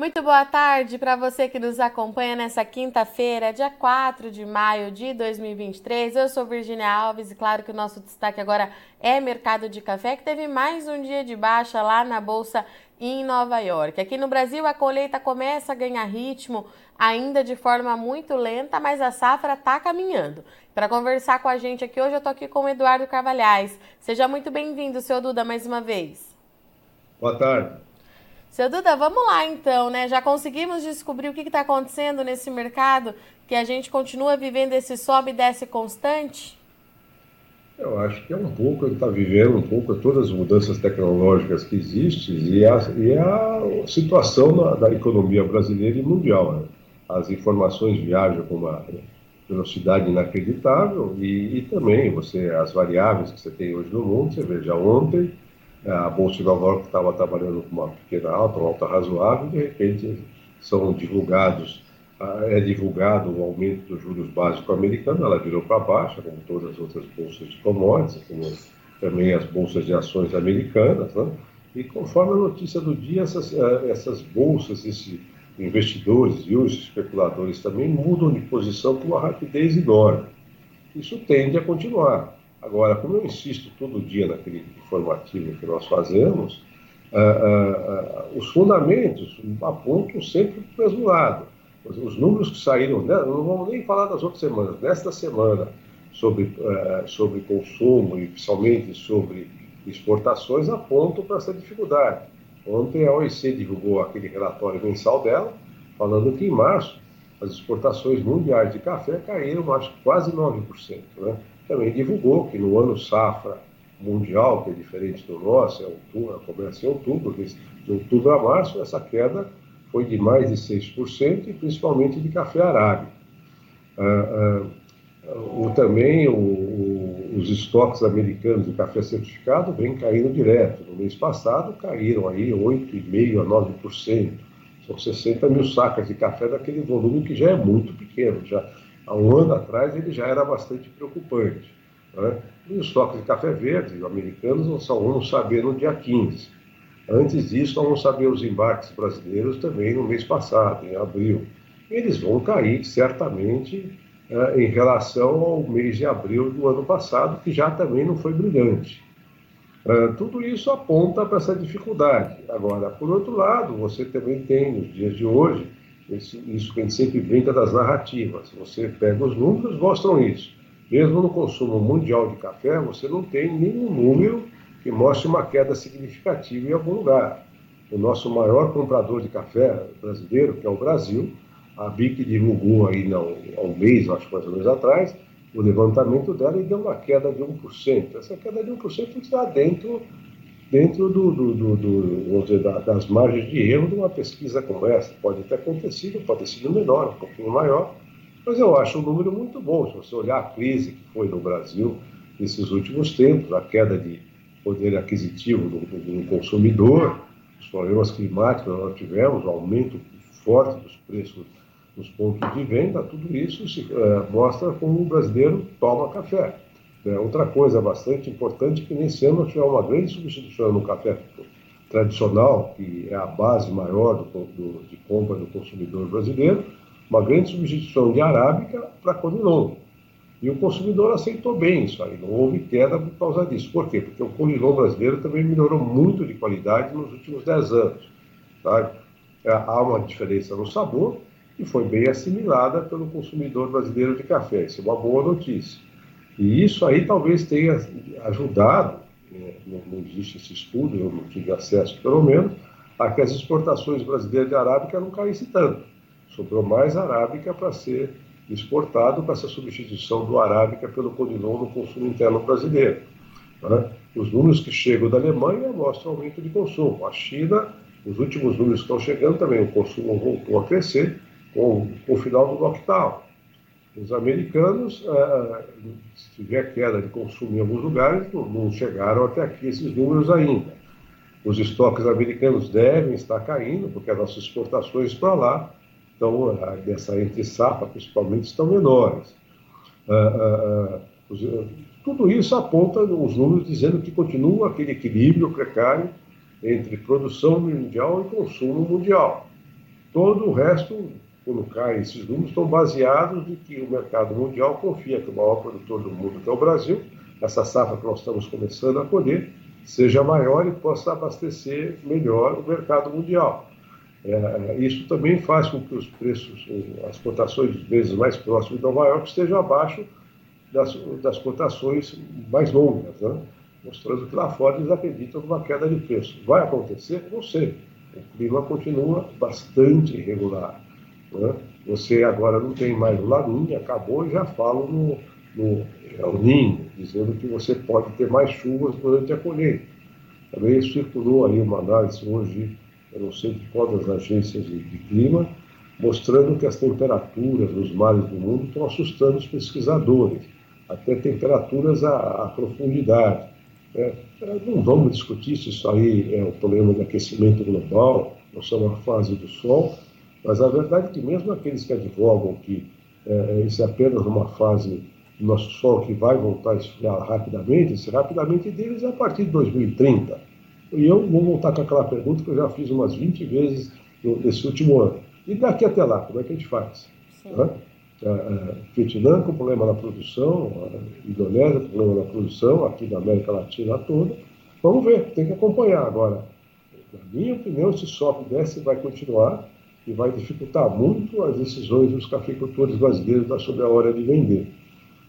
Muito boa tarde para você que nos acompanha nessa quinta-feira, dia 4 de maio de 2023. Eu sou Virginia Alves e claro que o nosso destaque agora é mercado de café, que teve mais um dia de baixa lá na bolsa em Nova York. Aqui no Brasil, a colheita começa a ganhar ritmo, ainda de forma muito lenta, mas a safra está caminhando. Para conversar com a gente aqui hoje, eu estou aqui com o Eduardo Carvalhais. Seja muito bem-vindo, seu Duda, mais uma vez. Boa tarde. Seu Duda, vamos lá então, né? Já conseguimos descobrir o que está acontecendo nesse mercado, que a gente continua vivendo esse sobe e desce constante? Eu acho que é um pouco, está vivendo um pouco todas as mudanças tecnológicas que existem e a, e a situação da, da, economia brasileira e mundial. Né? As informações viajam com uma velocidade inacreditável e, e também você as variáveis que você tem hoje no mundo, você veja ontem a Bolsa de Nova York estava trabalhando com uma pequena alta, uma alta razoável, e de repente são divulgados, é divulgado o aumento dos juros básicos americanos, ela virou para baixo, como todas as outras bolsas de commodities, como também as bolsas de ações americanas, né? e conforme a notícia do dia, essas, é, essas bolsas, esses investidores e os especuladores também mudam de posição com uma rapidez enorme. Isso tende a continuar. Agora, como eu insisto todo dia naquele informativo que nós fazemos, uh, uh, uh, os fundamentos apontam sempre para o mesmo lado. Os, os, números que saíram, né, não vamos nem falar das outras semanas, nesta semana, sobre, sobre consumo e principalmente sobre exportações, apontam para essa dificuldade. Ontem a OEC divulgou aquele relatório mensal dela, falando que em março as exportações mundiais de café caíram, acho que quase 9%. Né? Também divulgou que no ano safra mundial, que é diferente do nosso, é outubro, começa em outubro, de outubro a março, essa queda foi de mais de 6%, e principalmente de café arábica. Ah, ah, o, também o, o, os estoques americanos de café certificado vêm caindo direto. No mês passado caíram aí 8,5% a 9%. São 60 mil sacas de café daquele volume que já é muito pequeno. Já, há um ano atrás ele já era bastante preocupante. Né? E os estoques de café verde americanos só vamos saber no dia 15. Antes disso, nós vamos saber os embarques brasileiros também no mês passado, em abril. Eles vão cair certamente eh, em relação ao mês de abril do ano passado, que já também não foi brilhante. Uh, tudo isso aponta para essa dificuldade. Agora, por outro lado, você também tem, nos dias de hoje, esse, isso que a gente sempre brinca das narrativas. Você pega os números, mostram isso. Mesmo no consumo mundial de café, você não tem nenhum número que mostre uma queda significativa em algum lugar. O nosso maior comprador de café brasileiro, que é o Brasil, a BIC divulgou aí não, há um mês, acho que mais ou menos atrás, o levantamento dela e deu uma queda de 1%. Essa queda de 1% está dentro dentro do, do, do, do dizer, das margens de erro de uma pesquisa como essa. Pode ter acontecido, pode ter sido menor, um pouquinho maior, mas eu acho um número muito bom. Se você olhar a crise que foi no Brasil nesses últimos tempos, a queda de poder aquisitivo do, do consumidor, os problemas climáticos que nós tivemos, o aumento forte dos preços nos pontos de venda, tudo isso se, é, mostra como o brasileiro toma café. É, outra coisa bastante importante é que nesse ano nós tivemos uma grande substituição no café tradicional, que é a base maior do, do, de compra do consumidor brasileiro, uma grande substituição de arábica para conilon. E o consumidor aceitou bem isso aí, não houve queda por causa disso. Por quê? Porque o conilon brasileiro também melhorou muito de qualidade nos últimos 10 anos. Tá? É, há uma diferença no sabor e foi bem assimilada pelo consumidor brasileiro de café. Isso é uma boa notícia. E isso aí talvez tenha ajudado, né, não, existe esse estudo, eu não tive acesso pelo menos, a que as exportações brasileiras de arábica não caíssem tanto. Sobrou mais arábica para ser exportado com essa substituição do arábica pelo conilon no consumo interno brasileiro. Né? Os números que chegam da Alemanha mostram aumento de consumo. A China, os últimos números que estão chegando também, o consumo voltou a crescer com, com o final do lockdown. Os americanos, ah, se tiver queda de consumo em alguns lugares, não, chegaram até aqui esses números ainda. Os estoques americanos devem estar caindo, porque as nossas exportações para lá, então, dessa entre safra, principalmente, estão menores. Ah, ah, os, tudo isso aponta os números dizendo que continua aquele equilíbrio precário entre produção mundial e consumo mundial. Todo o resto, cai esses números, estão baseados em que o mercado mundial confia que o maior produtor do mundo, que é o Brasil, essa safra que nós estamos começando a colher, seja maior e possa abastecer melhor o mercado mundial. É, isso também faz com que os preços, as cotações vezes mais próximas de Nova York estejam abaixo das, das cotações mais longas, né? mostrando que lá fora eles acreditam numa queda de preço. Vai acontecer? Não sei. O clima continua bastante irregular. Né? Você agora não tem mais o Laninha, acabou e já falam no, no El Ninho, dizendo que você pode ter mais chuvas durante a colheita. Também circulou aí uma análise hoje eu não sei de qual das agências de, de clima, mostrando que as temperaturas nos mares do mundo estão assustando os pesquisadores, até temperaturas à, à profundidade. É, não vamos discutir se isso aí é o problema de aquecimento global, nós somos uma fase do Sol, mas a verdade é que mesmo aqueles que advogam que é, isso é apenas uma fase do nosso Sol que vai voltar a esfriar rapidamente, esse rapidamente deles é a partir de 2030. E eu vou voltar com aquela pergunta que eu já fiz umas 20 vezes nesse último ano. E daqui até lá, como é que a gente faz? Né? Vietnã com problema na produção, Indonésia com problema na produção, aqui da América Latina toda. Vamos ver, tem que acompanhar agora. Na minha opinião, esse sobe e desce vai continuar e vai dificultar muito as decisões dos cafeicultores brasileiros sobre a hora de vender.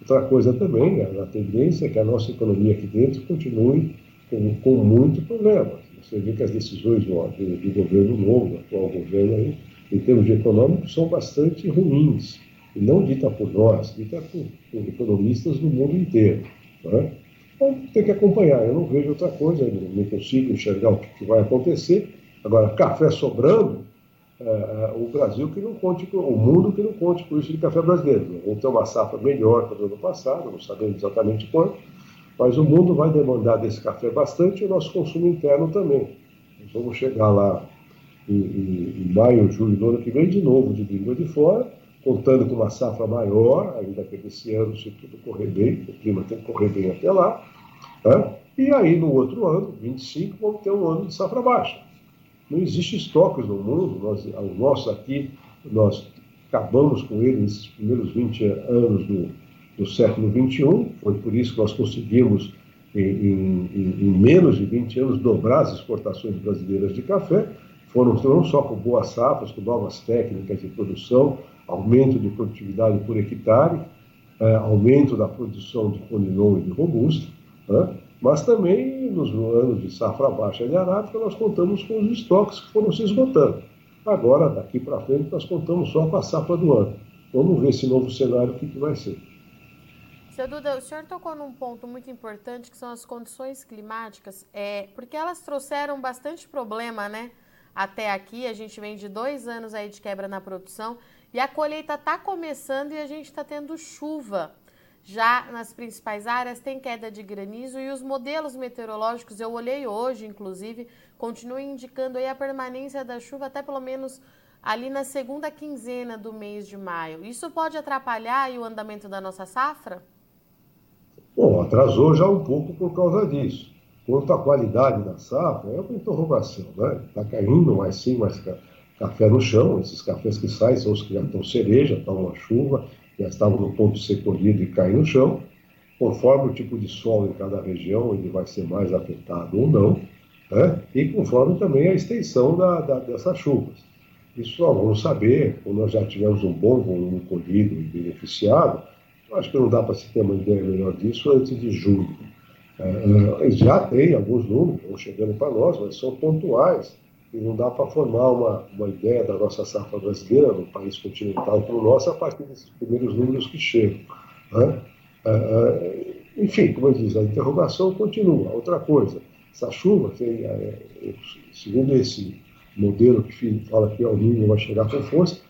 Outra coisa também, a tendência é que a nossa economia aqui dentro continue com, com muito problema. Você vê que as decisões do, do, governo novo, atual governo, aí, em termos de econômico, são bastante ruins. E não dita por nós, dita por, por economistas do mundo inteiro. Né? Então, tem que acompanhar. Eu não vejo outra coisa, não consigo enxergar o que, que vai acontecer. Agora, café sobrando, é, é, o Brasil que não conte, o mundo que não conte com isso de café brasileiro. Vamos ter uma safra melhor que do ano passado, não sabemos exatamente quanto, mas o mundo vai demandar desse café bastante e o nosso consumo interno também. Nós vamos chegar lá em, em, em maio, julho do ano que vem, de novo de língua de fora, contando com uma safra maior, ainda que esse ano, se tudo correr bem, o clima tem que correr bem até lá. Né? E aí, no outro ano, 25, vamos ter um ano de safra baixa. Não existe estoques no mundo, nós, o nosso aqui, nós acabamos com ele nesses primeiros 20 anos do, do século XXI. Foi por isso que nós conseguimos, em, em, em, menos de 20 anos, dobrar as exportações brasileiras de café. Foram não só com boas safras, com novas técnicas de produção, aumento de produtividade por hectare, é, aumento da produção de conilon e de robusta, né? Mas também nos anos de safra baixa de arábica nós contamos com os estoques que foram se esgotando. Agora, daqui para frente, nós contamos só com a safra do ano. Vamos ver esse novo cenário, o que, que vai ser. Seu Duda, o senhor tocou num ponto muito importante que são as condições climáticas, é, porque elas trouxeram bastante problema, né? Até aqui, a gente vem de dois anos aí de quebra na produção e a colheita está começando e a gente está tendo chuva. Já nas principais áreas tem queda de granizo e os modelos meteorológicos, eu olhei hoje, inclusive, continuam indicando a permanência da chuva até pelo menos ali na segunda quinzena do mês de maio. Isso pode atrapalhar o andamento da nossa safra? Bom, atrasou já um pouco por causa disso. Quanto à qualidade da safra, é uma interrogação, né? Está caindo mais sim, mais café no chão. Esses cafés que saem são os que já estão cereja, estão uma chuva, já estavam no ponto de ser colhido e cair no chão. Conforme o tipo de solo em cada região, ele vai ser mais afetado ou não, né? e conforme também a extensão da, da, dessas chuvas. Isso vamos saber quando nós já tivermos um bom volume colhido e beneficiado, Acho que não dá para se ter uma ideia melhor disso antes de julho. É, é já tem alguns números, estão chegando para nós, mas são pontuais. E não dá para formar uma, uma ideia da nossa safra brasileira, no país continental como o nosso, a partir desses primeiros números que chegam. Né? É, é, enfim, como eu disse, a interrogação continua. Outra coisa, essa chuva, tem, é, segundo esse modelo que fala que o Ninho vai chegar com força,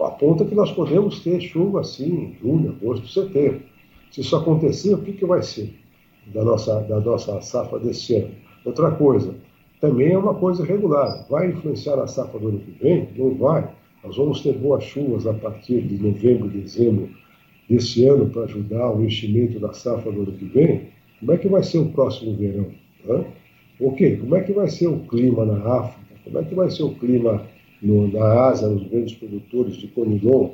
aponta que nós podemos ter chuva assim em junho, agosto, setembro. Se isso acontecer, o que, que vai ser da nossa, da nossa safra desse ano? Outra coisa, também é uma coisa regular. Vai influenciar a safra do ano que vem? Não vai. Nós vamos ter boas chuvas a partir de novembro, dezembro desse ano para ajudar o enchimento da safra do ano que vem. Como é que vai ser o próximo verão? Hã? Ok, como é que vai ser o clima na África? Como é que vai ser o clima no, na Ásia, nos grandes produtores de conilon,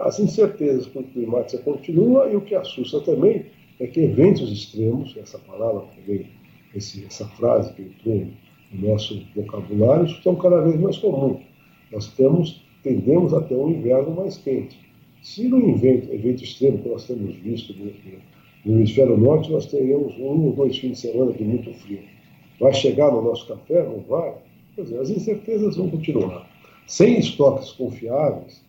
as incertezas com climática continuam e o que assusta também é que eventos extremos, essa palavra também, esse, essa frase que entrou no nosso vocabulário, estão cada vez mais comuns. Nós temos, tendemos a ter um inverno mais quente. Se no evento, evento extremo que nós temos visto no, no hemisfério norte, nós teríamos um ou dois fins de semana de muito frio. Vai chegar no nosso café? Não vai? Dizer, as incertezas vão continuar. Sem estoques confiáveis,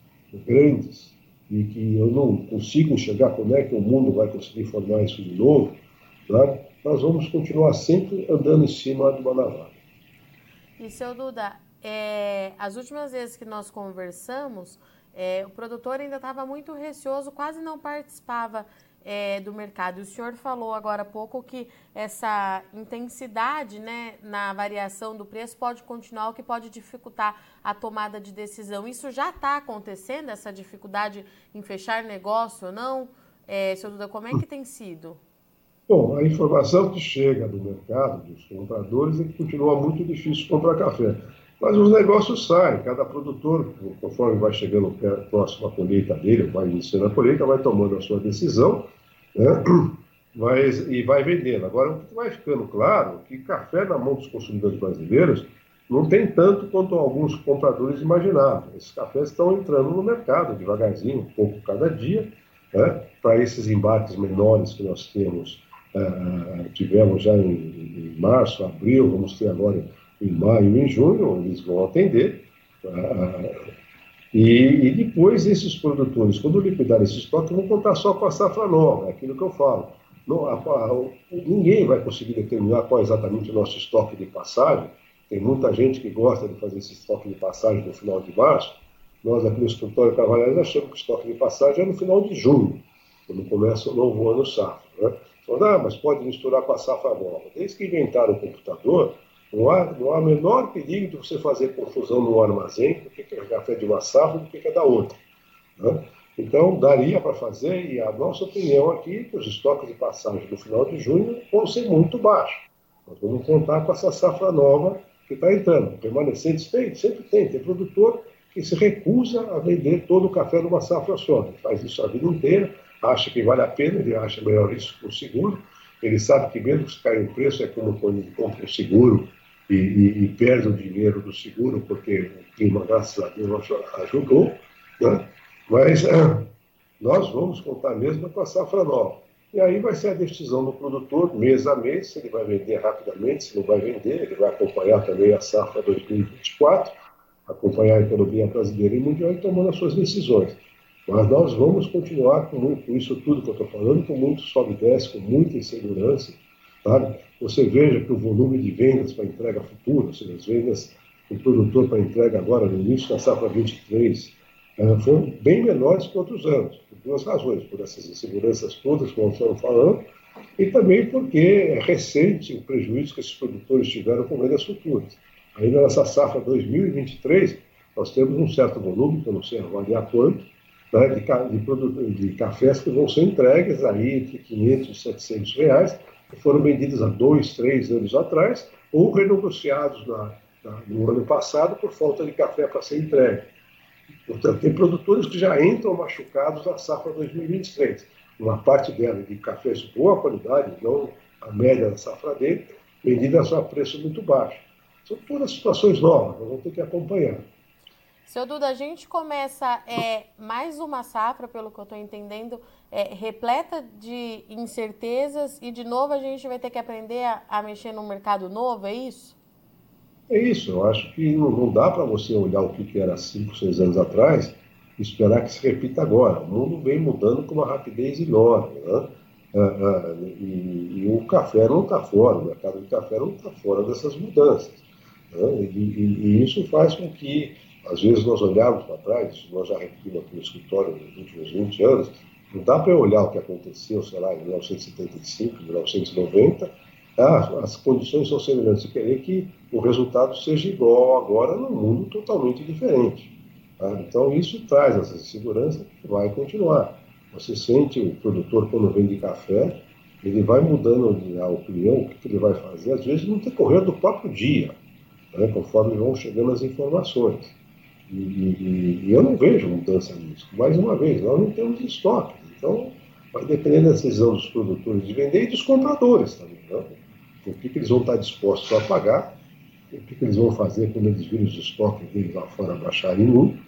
grandes, e que eu não consigo enxergar como é que o mundo vai conseguir formar isso de novo, né? nós vamos continuar sempre andando em cima de uma navalha. E, seu Duda, é, as últimas vezes que nós conversamos, é, o produtor ainda estava muito receoso, quase não participava é, do mercado. O senhor falou agora há pouco que essa intensidade né, na variação do preço pode continuar, o que pode dificultar a tomada de decisão. Isso já está acontecendo, essa dificuldade em fechar negócio ou não? É, senhor Duda, como é que tem sido? Bom, a informação que chega do mercado, dos compradores, é que continua muito difícil comprar café. Mas os negócios saem, cada produtor, conforme vai chegando próximo à colheita dele, vai iniciando a colheita, vai tomando a sua decisão né? Mas, e vai vendendo. Agora, o que vai ficando claro é que café na mão dos consumidores brasileiros não tem tanto quanto alguns compradores imaginavam. Esses cafés estão entrando no mercado devagarzinho, um pouco cada dia, né? para esses embates menores que nós temos, uh, tivemos já em, em, março, abril, vamos ter agora em maio e em junho, eles vão atender. Uh, e, e, depois esses produtores, quando liquidar esse estoque, vão contar só com a safra nova, é aquilo que eu falo. A, a, ninguém vai conseguir determinar qual é exatamente o nosso estoque de passagem. Tem muita gente que gosta de fazer esse estoque de passagem no final de março. Nós aqui no escritório Cavalheiros achamos que o estoque de passagem é no final de junho, quando começa o novo ano safra. Né? Então, ah, mas pode misturar com a safra nova. Desde que inventaram o computador, não há, não há menor perigo de você fazer confusão no armazém, do que é café de uma safra do que é da outra. Né? Então, daria para fazer, e a nossa opinião aqui, é que os estoques de passagem no final de junho vão ser muito baixos. Nós vamos contar com essa safra nova que está entrando. Permanecentes tem, sempre tem. Tem produtor que se recusa a vender todo o café numa safra só. Ele faz isso a vida inteira, acha que vale a pena, ele acha melhor isso que o seguro. Ele sabe que mesmo se cair o preço, é como quando ele compra um seguro e, e, e, perde o dinheiro do seguro, porque o clima, graças a Deus, ajudou, né? mas é, nós vamos contar mesmo com a safra nova. E aí vai ser a decisão do produtor, mês a mês, se ele vai vender rapidamente, se não vai vender, ele vai acompanhar também a safra 2024, acompanhar a economia brasileira e mundial e tomando as suas decisões. Mas nós vamos continuar com, com isso tudo que eu estou falando, com muito sobe e desce, com muita insegurança, Sabe? Você veja que o volume de vendas para entrega futura, ou seja, as vendas do produtor para entrega agora no início da safra 23, eh, foram bem menores que outros anos, por duas razões, por essas inseguranças todas que nós estamos falando, e também porque é recente o prejuízo que esses produtores tiveram com vendas futuras. Ainda nessa safra 2023, nós temos um certo volume, que eu não sei avaliar quanto, né, de, de, de, cafés que vão ser entregues aí entre 500 e 700 reais, que foram vendidos há dois, três anos atrás, ou renegociados na, na, no ano passado por falta de café para ser entregue. Portanto, tem produtores que já entram machucados na safra 2023. Uma parte dela de cafés de boa qualidade, não a média da safra dele, vendida a preço muito baixo. São todas situações novas, nós vamos ter que acompanhar. Seu Duda, a gente começa é, mais uma safra, pelo que eu estou entendendo, é, repleta de incertezas e, de novo, a gente vai ter que aprender a, a mexer no mercado novo, é isso? É isso. Eu acho que não, não dá para você olhar o que, que era 5, 6 anos atrás e esperar que se repita agora. O mundo vem mudando com uma rapidez enorme. Né? Ah, ah, e, e, o café não está fora, o mercado de café não está fora dessas mudanças. Né? E, e, e isso faz com que às vezes nós olhamos para trás, nós já repetimos aqui no escritório nos últimos 20 anos, não dá para olhar o que aconteceu, sei lá, em 1975, 1990, ah, as condições são semelhantes e querer que o resultado seja igual agora num mundo totalmente diferente. Tá? Então isso traz essa insegurança que vai continuar. Você sente o produtor quando vende café, ele vai mudando a opinião, o que ele vai fazer, às vezes no decorrer do próprio dia, né, conforme vão chegando as informações. E, e, eu não vejo mudança nisso. Mais uma vez, nós não temos estoque. Então, vai depender da decisão dos produtores de vender e dos compradores também. Né? O que, que eles vão estar dispostos a pagar, o que, que eles vão fazer quando eles virem os estoques deles lá fora baixarem muito.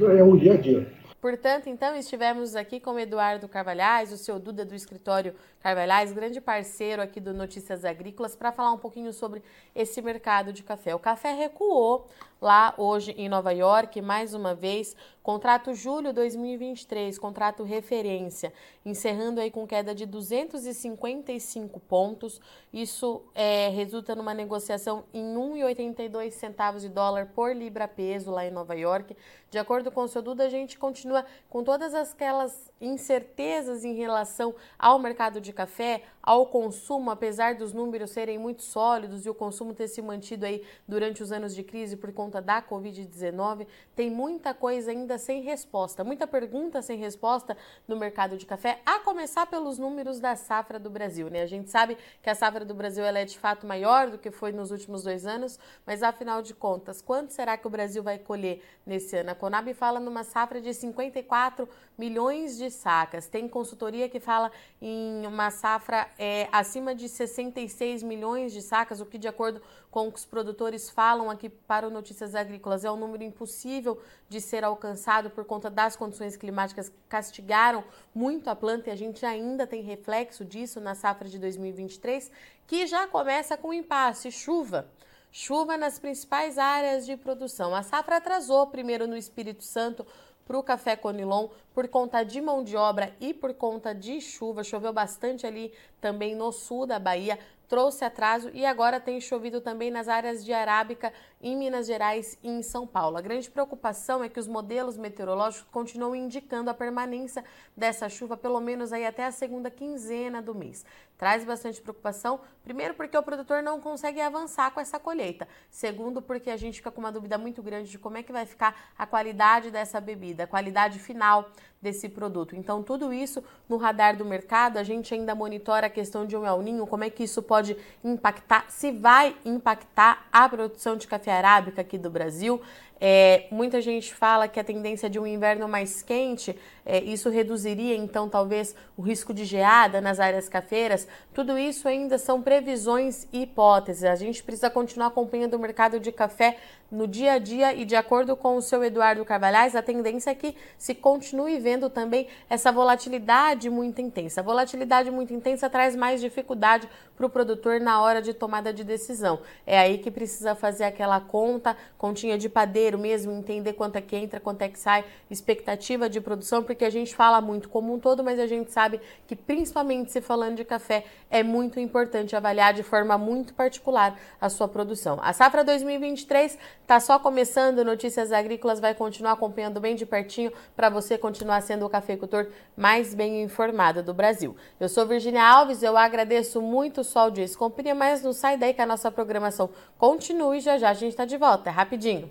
É o dia a dia. Portanto, então, estivemos aqui com o Eduardo Carvalhais, o seu Duda do escritório Carvalhais, grande parceiro aqui do Notícias Agrícolas, para falar um pouquinho sobre esse mercado de café. O café recuou lá hoje em Nova York, mais uma vez, contrato julho 2023, contrato referência, encerrando aí com queda de 255 pontos. Isso é, resulta numa negociação em 1,82 centavos de dólar por libra peso lá em Nova York. De acordo com o seu Duda, a gente continua com todas aquelas incertezas em relação ao mercado de café, ao consumo, apesar dos números serem muito sólidos e o consumo ter se mantido aí durante os anos de crise por conta da Covid-19, tem muita coisa ainda sem resposta, muita pergunta sem resposta no mercado de café, a começar pelos números da safra do Brasil, né? A gente sabe que a safra do Brasil ela é de fato maior do que foi nos últimos dois anos, mas afinal de contas, quanto será que o Brasil vai colher nesse ano? A Conab fala numa safra de 54 milhões de sacas. Tem consultoria que fala em uma safra é, acima de 66 milhões de sacas, o que, de acordo com o que os produtores falam aqui para o Notícias Agrícolas, é um número impossível de ser alcançado por conta das condições climáticas que castigaram muito a planta e a gente ainda tem reflexo disso na safra de 2023, que já começa com impasse, chuva. Chuva nas principais áreas de produção. A safra atrasou primeiro no Espírito Santo para o café Conilon por conta de mão de obra e por conta de chuva. Choveu bastante ali também no sul da Bahia, trouxe atraso e agora tem chovido também nas áreas de Arábica, em Minas Gerais e em São Paulo. A grande preocupação é que os modelos meteorológicos continuam indicando a permanência dessa chuva pelo menos aí até a segunda quinzena do mês. Traz bastante preocupação, primeiro porque o produtor não consegue avançar com essa colheita, segundo porque a gente fica com uma dúvida muito grande de como é que vai ficar a qualidade dessa bebida, a qualidade final desse produto. Então, tudo isso no radar do mercado, a gente ainda monitora a questão de um El Ninho, como é que isso pode impactar, se vai impactar a produção de café arábica aqui do Brasil. É, muita gente fala que a tendência de um inverno mais quente, é, isso reduziria então talvez o risco de geada nas áreas cafeiras. Tudo isso ainda são previsões e hipóteses. A gente precisa continuar acompanhando o mercado de café no dia a dia e de acordo com o seu Eduardo Carvalhais, a tendência é que se continue vendo também essa volatilidade muito intensa. A volatilidade muito intensa traz mais dificuldade para o produtor na hora de tomada de decisão. É aí que precisa fazer aquela conta, continha de padeiro mesmo, entender quanto é que entra, quanto é que sai, expectativa de produção, porque a gente fala muito como um todo, mas a gente sabe que principalmente se falando de café, é muito importante avaliar de forma muito particular a sua produção. A safra 2023 Tá só começando, Notícias Agrícolas vai continuar acompanhando bem de pertinho para você continuar sendo o cafeicultor mais bem informado do Brasil. Eu sou Virginia Alves, eu agradeço muito sua audiência e companhia, mas não sai daí que a nossa programação continue já já a gente está de volta, é rapidinho.